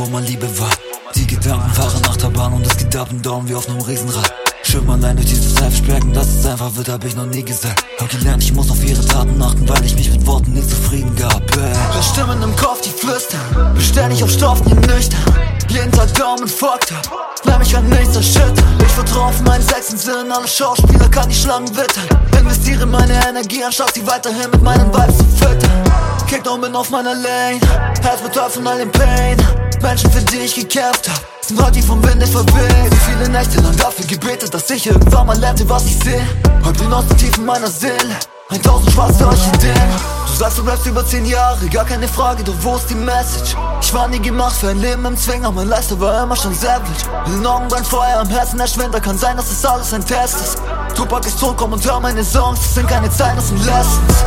wo man Liebe war. Die Gedanken fahren nach der Bahn und es geht up und down wie auf nem Riesenrad. Schön allein durch diese Zeit versprechen, dass es einfach wird, hab ich noch nie gesagt. Hab gelernt, ich muss auf ihre Taten achten, weil ich mich mit Worten nicht zufrieden gab. Hör Stimmen im Kopf, die flüstern. Beständig auf Stoff, nie nüchtern. Jeden Tag Daumen fucked up. Leih mich an nichts erschüttern. Ich vertraue auf meinen sechsten Sinn, alle Schauspieler kann die Schlangen wittern. Investiere meine Energie, anstatt sie weiterhin mit meinen Vibes zu füttern. Kick bin auf meiner Lane. Herz betäubt von all dem Pain. Menschen, für die ich gekämpft hab, sind heute vom Winde verweht. Wie viele Nächte lang dafür gebetet, dass ich irgendwann mal lernte, was ich seh. Häuptling aus den Tiefen meiner Seele. 1000 schwarze Orchideen. Du sagst, du bleibst über 10 Jahre, gar keine Frage, doch wo ist die Message? Ich war nie gemacht für ein Leben im Zwinger, mein Leister war immer schon savage. In den Augen brennt Feuer, am Herzen der Schwinter, kann sein, dass es alles ein Test ist. Tupac ist tot, komm und hör meine Songs, das sind keine Zeilen, das sind Lessons.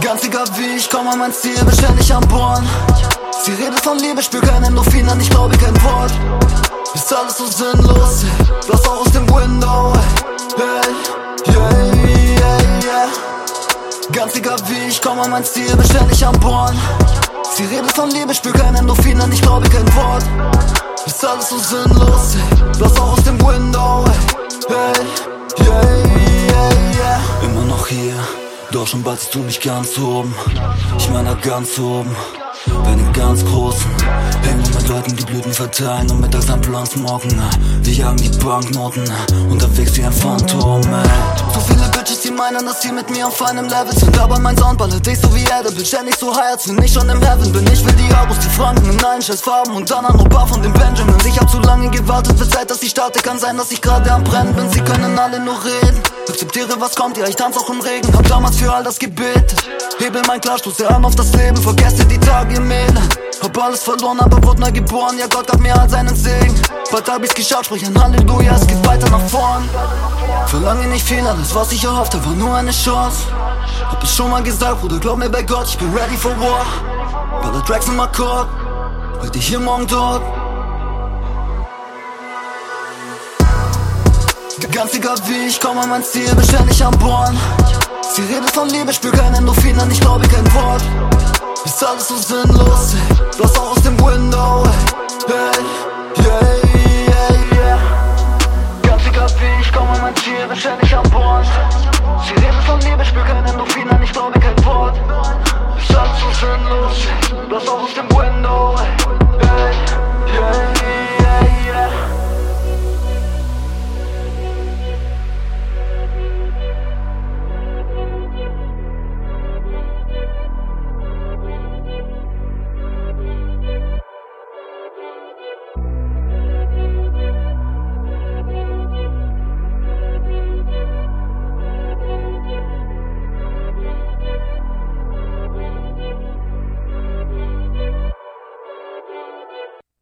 Ganz egal wie, ich komm an mein Ziel, beständig am Born. Sie redet von Liebe, spür kein Endorphin an, ich glaube kein Wort. Ist alles so sinnlos, ey. Blass auch aus dem Window, ey. Yeah, yeah, yeah. Ganz egal wie, ich komm an mein Ziel, beständig am Born. Sie redet von Liebe, spür kein Endorphin an, ich glaube kein Wort. Ist alles so sinnlos, ey. Blass auch aus dem Window, ey. Yeah, yeah, yeah. Immer noch hier, doch schon bald siehst du mich ganz oben. Ich meine ganz oben. Bei den ganz Großen hängen mit Leuten, die Blüten verteilen und mittags am Plan smoken. Wir jagen die Banknoten, unterwegs wie ein Phantom. Ey. Meinen, dass sie mit mir auf einem Level sind. Aber mein Sound ballert dich so wie bin ständig so high, als wenn ich schon im Heaven bin. Ich will die Abos, die Franken in allen scheiß Farben und dann noch paar von den Benjamins. Ich hab zu lange gewartet, wird Zeit, dass ich starte. Kann sein, dass ich gerade am Brennen bin. Sie können alle nur reden. Akzeptiere, was kommt, ja, ich tanz auch im Regen. Hab damals für all das gebetet. Hebel mein Klar, stoße an auf das Leben, vergesse die Tage im Elend. Hab alles verloren, aber wurde neu geboren. Ja, Gott gab mir all seinen Segen. Bald hab ich's geschafft, sprich ein Halleluja, es geht weiter nach vorn. Verlange nicht viel, alles was ich erhofft hab, war nur eine Chance. Hab es schon mal gesagt, Bruder, glaub mir bei Gott, ich bin ready for war. Baller Tracks im Akkord, heute hier, morgen dort. Ganz egal wie, ich komm an mein Ziel, beständig am Born. Sie redet von Liebe, spür kein Endorphin an, ich glaube kein Wort. Ist alles so sinnlos, ey. Blass auch aus dem Window, ey. Hey, yeah, yeah, yeah. Ganz egal wie, ich komm an mein Ziel, beständig am Born. Sie redet von Liebe, spür kein Endorphin an, ich glaube kein Wort. Ist alles so sinnlos, ey. Blass auch aus dem Window.